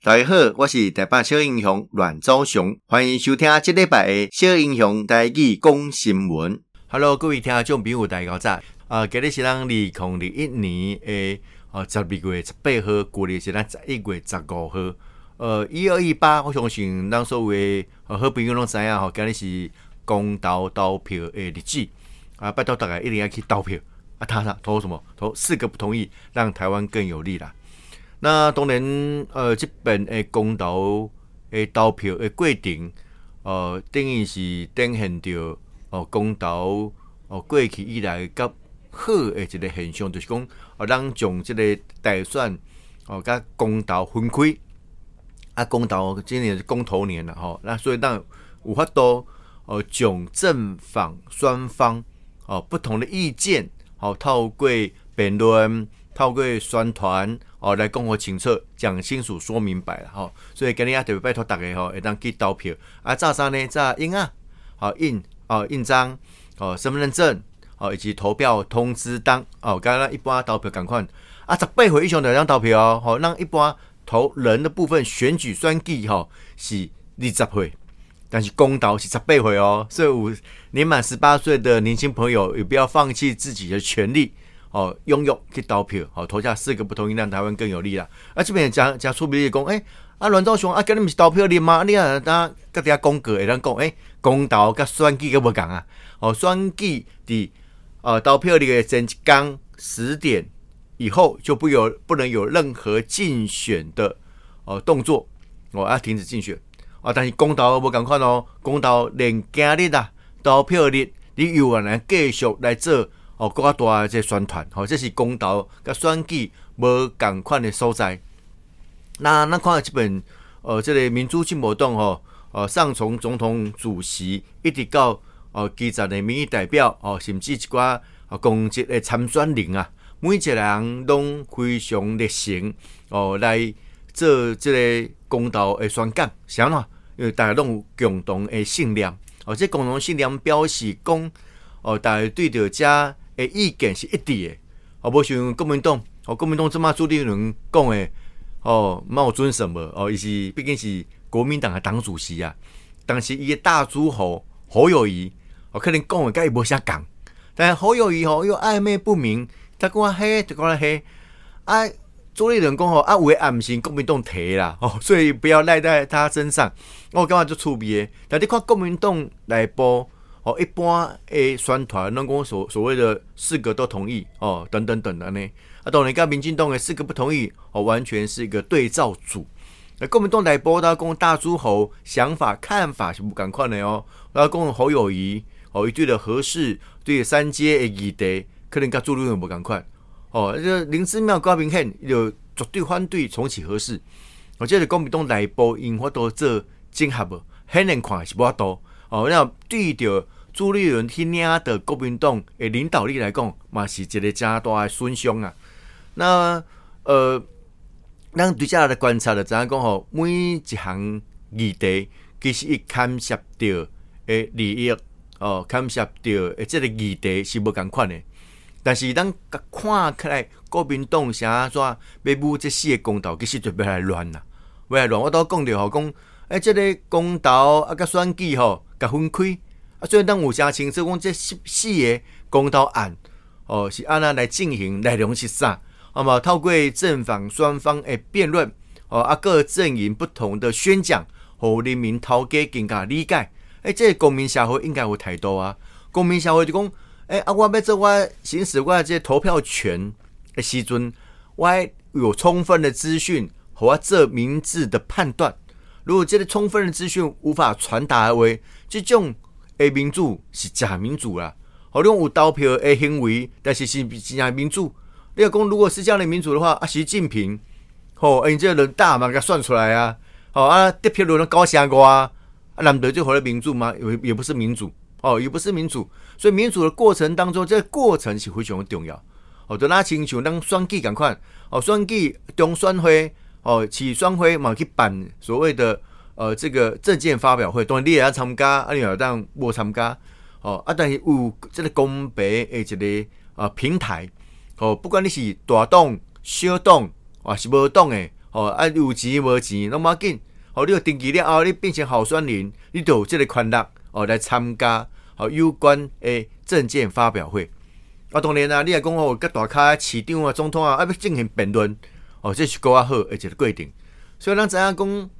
大家好，我是台北小英雄阮昭雄，欢迎收听这礼拜的小英雄台语讲新闻。Hello，各位听众朋友，大家好，在啊，今日是咱二零二一年诶，啊十二月十八号，过年是咱十一月十五号。呃，一二一八，我相信咱所有好朋友拢知影吼，今日是公投投票诶日子啊，拜托大家一定要去投票啊，他他投什么？投四个不同意，让台湾更有利啦。那当然，呃，这边诶公投诶投票诶规定，呃，等于是展现着哦公投哦过去以来较好诶一个现象，就是讲哦，咱从这个大选哦甲公投分开，啊，公投今年是公投年了吼，那所以咱有法度哦，从正反双方哦不同的意见，哦透过辩论。透过宣传哦来讲个清楚，讲清楚，说明白了吼。所以今日也特别拜托大家吼，会当去投票啊。早上呢，早印啊，好印哦印章哦身份证哦以及投票通知单哦。刚刚一般投票赶快啊，十八岁以上的人投票哦。好，让一般投人的部分选举选举吼是二十岁，但是公投是十八岁哦。所以有年满十八岁的年轻朋友也不要放弃自己的权利。哦，拥有去投票，好、哦、投下四个不同意，让台湾更有利啦。啊，这边讲讲出名的讲，诶，啊，阮昭雄啊，今日不是投票日吗？你啊，当各家讲过会当讲，诶，公投甲选举个无共啊。哦，选举的呃投票日的前一天十点以后就不有不能有任何竞选的哦动作，哦要停止竞选。哦，但是公投无共款哦，公投连今日啊投票日，你又来继续来做。哦，更加大的这宣传，吼，这是公投甲选举无共款的所在。那咱看这本，呃，这个民主进步党，吼，呃，上从总统主席一直到呃基层的民意代表，哦，甚至一寡呃公职的参选人啊，每一个人拢非常热心，哦，来做这个公投的宣讲，啥呢？因为大家拢有共同的信念，哦，即共同信念表示讲，哦，大家对着这。诶，意见是一致的，哦，无像国民党，哦，国民党这么朱立伦讲的，哦，冒准什么，哦，伊是毕竟是国民党的党主席啊。但是伊个大诸侯侯友谊，哦，可能讲的甲伊无啥共，但侯友谊吼又暧昧不明，他讲黑就讲黑，啊，朱立伦讲吼啊，有诶暗信国民党提啦，哦，所以不要赖在他身上，我感觉就趣味的，但你看国民党内部。哦，一般诶，宣传能讲所所谓的四个都同意哦，等等等等呢。啊，当然，跟民进党诶四个不同意哦，完全是一个对照组。那国民党内部他讲大诸侯想法看法是不赶快的哦。然后讲侯友谊哦，一对的合适，对三阶诶议题，可能跟朱立伦不赶快哦。这个林姿妙高明汉有绝对反对重启合适。我觉得国民党内部因法度做整合无，很难看是无多。哦，那对着朱立伦去领的国民党诶领导力来讲，嘛是一个加大的损伤啊。那呃，咱对这来观察的，怎样讲吼？每一项议题其实伊牵涉到诶利益哦，牵涉到诶这个议题是无共款的。但是咱看起来，国民党是安怎要舞这四个公投，其实就要来乱啦，要来乱。我都讲着吼，讲诶，这个公投啊，甲选举吼。甲分开啊，所以当有诚清楚讲，这四四个公投案哦，是按怎来进行内容是啥？那么透过正反双方的辩论哦，啊各阵营不同的宣讲，和人民头家更加理解。诶、欸，这个、公民社会应该有态度啊。公民社会就讲，诶、啊，我要做我行使我这投票权的时阵，我有充分的资讯和我做明智的判断。如果这个充分的资讯无法传达而为，这种诶民主是假民主啦。好，你讲有投票诶行为，但是是真假民主。你要讲如果是这样的民主的话，啊，习近平，吼，哎，这人大嘛，给他算出来啊。好啊，得票率高下过啊，啊，难得就回来民主吗？也也不是民主，哦，也不是民主。所以民主的过程当中，这个过程是非常重要。哦，就拿亲像当选举咁款，哦，选举中选会，哦，市选会嘛去办所谓的。呃，这个证件发表会，当然你也要参加，啊，你也当无参加，哦，啊，但是有这个公平的一个呃平台，哦，不管你是大党、小党，还是无党的，哦，啊有钱无钱拢无要紧，哦，你有登记了后，你变成候选人，你就有这个权利哦来参加哦有关诶证件发表会。啊，当然啦，你也讲哦，甲大咖市长啊、总统啊，啊要进行辩论，哦，这是够啊好而且个规定。所以咱知影讲，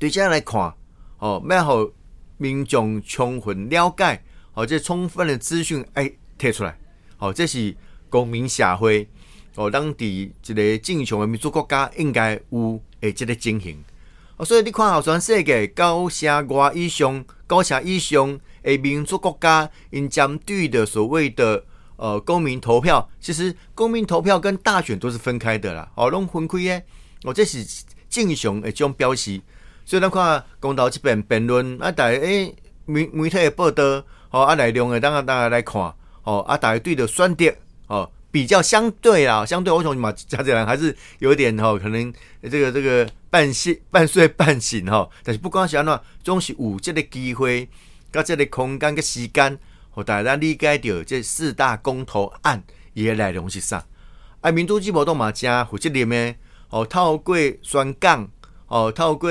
对这来看，哦，要互民众充分了解，哦，这充分的资讯哎提出来，哦，这是公民社会。哦，当地一个正常的民主国家应该有诶，这个情形。哦，所以你看，好全世界九成外以上、九成以上诶民主国家，因针对的所谓的呃公民投票，其实公民投票跟大选都是分开的啦。哦，拢分开诶。哦，这是正常诶种标识。所以咱看公投这边辩论啊，大家诶媒媒体的报道，哦啊内容诶，当然大家来看，哦啊大家对着选择，哦。比较相对啊，相对我想嘛，加这人还是有点吼，可能这个这个半醒半睡半醒吼。但是不管是安怎，总是有这个机会，甲这个空间跟时间，互大家理解到这四大公投案伊个内容是啥。啊，民主进步党嘛真负责任的哦，透过宣讲哦，透过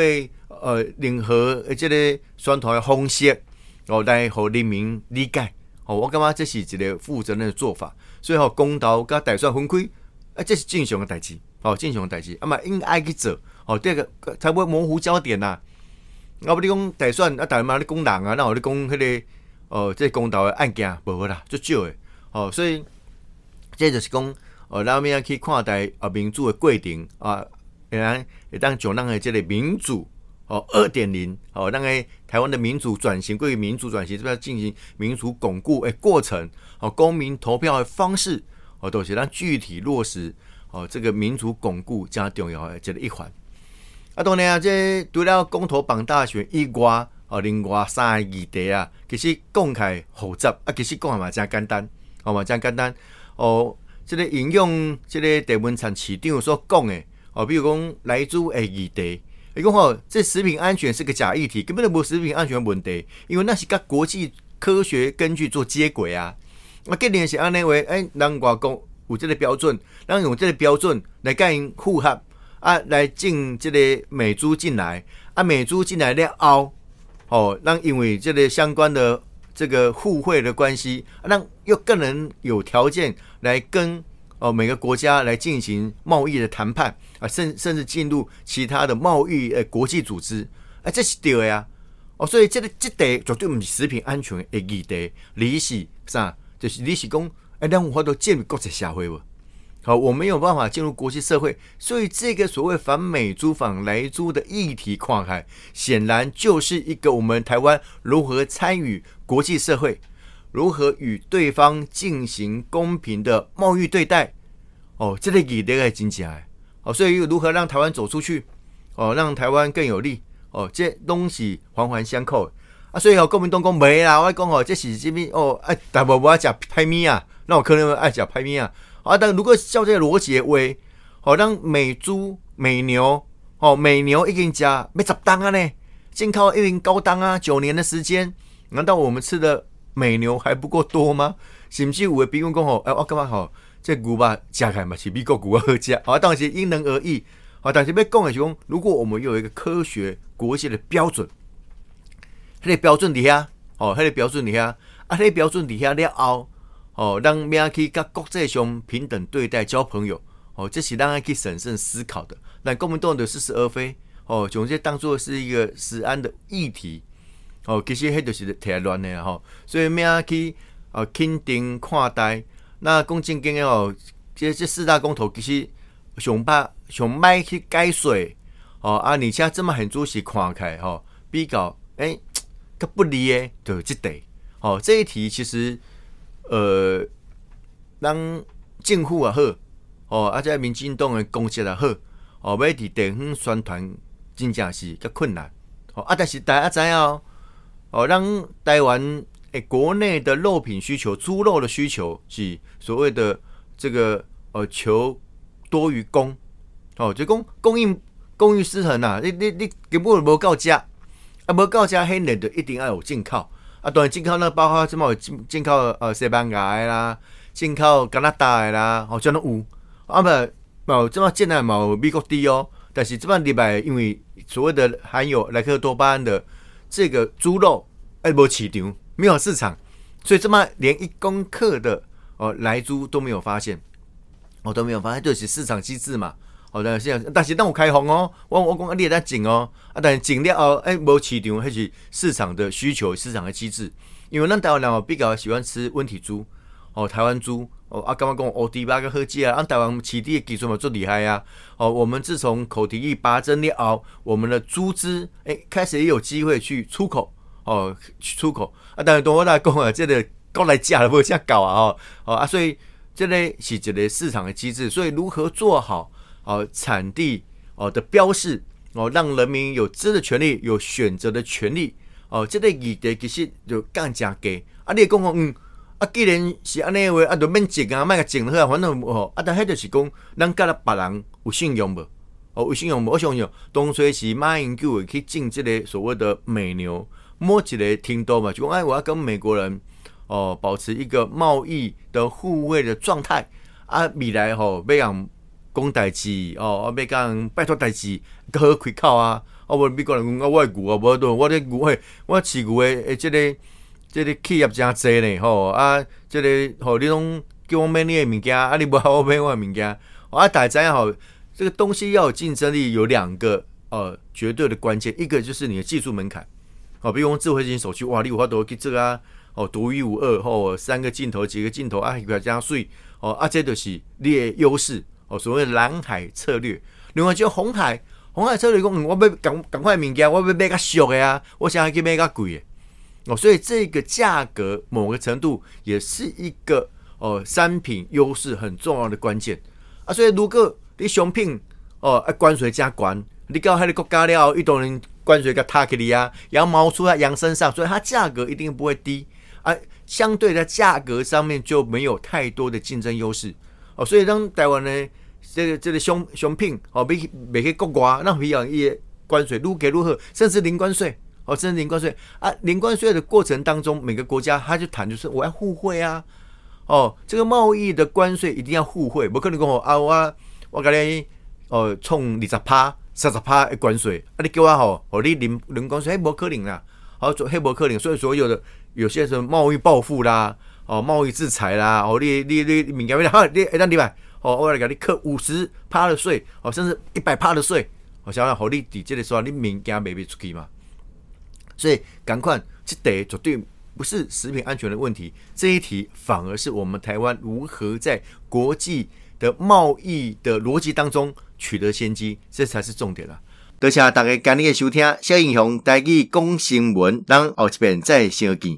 呃任何即个宣传的方式哦，来互人民理解哦。我感觉这是一个负责任的做法。所以吼，公投甲大选分开，啊，这是正常的代志，哦，正常的代志，啊嘛应该去做，哦，这个才不会模糊焦点呐。啊，不你讲大选啊，大嘛你讲人啊，那我你讲迄个，哦，这公投的案件无啦，足少诶，哦，所以这就是讲，哦，咱们要去看待啊民主的过程啊，会当会当将咱的这个民主。哦，二点零哦，那个台湾的民主转型，关于民主转型，是不是要进行民主巩固诶过程？哦，公民投票的方式哦，都是让具体落实哦，这个民主巩固加重要的这个一环。啊，当然啊，这除了公投绑大选以外，哦，另外三个议题啊，其实公开复杂啊，其实讲嘛真简单，哦嘛真简单哦。这个引用这个郑文灿市长所讲的哦，比如讲来自诶议题。你讲吼，这食品安全是个假议题，根本就无食品安全问题，因为那是跟国际科学根据做接轨啊。啊，今年是安尼话，诶，咱外国有这个标准，咱用这个标准来甲因符合啊，来进这个美猪进来啊，美猪进来了后，哦，让因为这个相关的这个互惠的关系，让又更能有条件来跟。哦，每个国家来进行贸易的谈判啊，甚甚至进入其他的贸易呃国际组织，哎，这是对的呀。哦，所以这个这个绝对不是食品安全的议题，你是啥？就是你是讲，哎，让我们都进入国际社会不？好，我没有办法进入国际社会，所以这个所谓反美猪、反莱猪的议题跨海，显然就是一个我们台湾如何参与国际社会。如何与对方进行公平的贸易对待？哦，这类议题该经济哎，哦，所以如何让台湾走出去？哦，让台湾更有利？哦，这东西环环相扣啊！所以哦，国民党讲没啦，我讲哦，这是这边哦，哎，大伯我要讲拍咪啊，那我可能爱讲拍咪啊。啊，但如果照这个逻辑为，好、哦、让美猪、美牛，哦，美牛一斤价没十档啊呢，进口一斤高档啊，九年的时间，难道我们吃的？美牛还不够多吗？是不是有的比如讲吼，哎，我感觉吼，这牛吧食起来嘛是比国牛好食，啊，当然是因人而异，啊，但是要讲的是讲，如果我们有一个科学国际的标准，迄个标准底下，哦，迄个标准底下，啊，迄个标准底下了后，哦，让咩去甲国际上平等对待交朋友，哦，这是让人去审慎思考的。但国民党的似是而非，哦，总之当做是一个食安的议题。哦，其实迄就是太乱的吼，所以咩去哦肯定看待。那讲正经的哦，这这四大公投其实上歹上歹去解说哦啊，而且这么很仔细看开吼，比较诶较不利的就这题哦，这一题其实呃，让政府也好哦，啊这民进党的公职也好哦，要伫地方宣传真正是较困难哦啊，但是大家知影哦。哦，让台湾诶国内的肉品需求，猪肉的需求是所谓的这个呃求多于供，哦，就供供应供应失衡呐，你你你根本无够价，啊无够价，很难的一定要有进口，啊当然进口呢包括什么进进口呃西班牙的啦，进口加拿大的啦，哦，这样有，啊不冇这么进来冇美国低哦。但是这帮礼拜因为所谓的含有莱克多巴胺的这个猪肉，哎，没市场，没有市场，所以这么连一公克的哦来猪都没有发现，我、哦、都没有发现，就是市场机制嘛。好的，是但是当我开放哦，我我讲你也在紧哦，啊，但是紧了哦，哎，没市场，还是市场的需求，市场的机制。因为咱台湾人哦比较喜欢吃温体猪，哦，台湾猪，哦，啊，刚刚讲奥迪巴个科技啊，按台湾饲猪的技术嘛最厉害呀，哦，我们自从口蹄疫拔针了后，我们的猪只诶开始也有机会去出口，哦，去出口，啊，但是等我来讲啊，这个过来价了不这样搞啊，哦，哦啊，所以这个是一个市场的机制，所以如何做好？哦，产地哦的标示哦，让人民有知的权利，有选择的权利哦。这类议题其实就更加给啊，你讲讲嗯啊，既然是安尼话啊，就免种啊，卖个种了，反正哦啊，但迄就是讲，咱甲了别人有信用无？哦，有信用无？我相信当初是马英九去进这个所谓的美牛，摸一个程度嘛，就讲哎，我要跟美国人哦保持一个贸易的互惠的状态啊，未来吼要让。讲代志哦，要讲拜托代志，好开口啊！啊，无美国人讲啊，我牛啊，无多，我咧牛诶，我饲牛诶，诶，即个即个企业真济呢，吼啊，即个吼你拢叫我买你诶物件，啊，你无好我买我诶物件，啊，大家知影吼，这个东西要有竞争力，有两个呃绝对的关键，一个就是你的技术门槛，哦，比如讲智慧型手机，哇，你有法度去做啊，哦，独一无二，吼，三个镜头，几个镜头啊，比较加水，哦，啊，这就是你诶优势。哦，所谓蓝海策略，另外就红海，红海策略讲，我要赶赶快物件，我要买较俗的啊，我想要去买较贵的。哦，所以这个价格某个程度也是一个哦商品优势很重要的关键啊。所以如果你商品哦啊关税加关，你到迄个国家了，一多人关税个塔克里啊，羊毛出在羊身上，所以它价格一定不会低啊。相对在价格上面就没有太多的竞争优势哦，所以当台湾呢。这个这个商商品哦，比每个国外那比较一些关税如给如何，甚至零关税哦，甚至零关税啊，零关税的过程当中，每个国家他就谈就是我要互惠啊，哦，这个贸易的关税一定要互惠，不可能讲啊我我给你哦冲二十趴、三十趴的关税，啊你叫我吼哦你零零关税，还无可能啦，好做还无可能，所以所有的有些什么贸易报复啦，哦贸易制裁啦，哦你你你敏感为好你哎那你买。哦，我来给你扣五十趴的税，哦，甚至一百趴的税，我想要好你抵这个说你物件卖不出去嘛？所以赶快，这得绝对不是食品安全的问题，这一题反而是我们台湾如何在国际的贸易的逻辑当中取得先机，这才是重点了。多谢大家今日的收听，小英雄带去讲新闻，让后一遍再相见。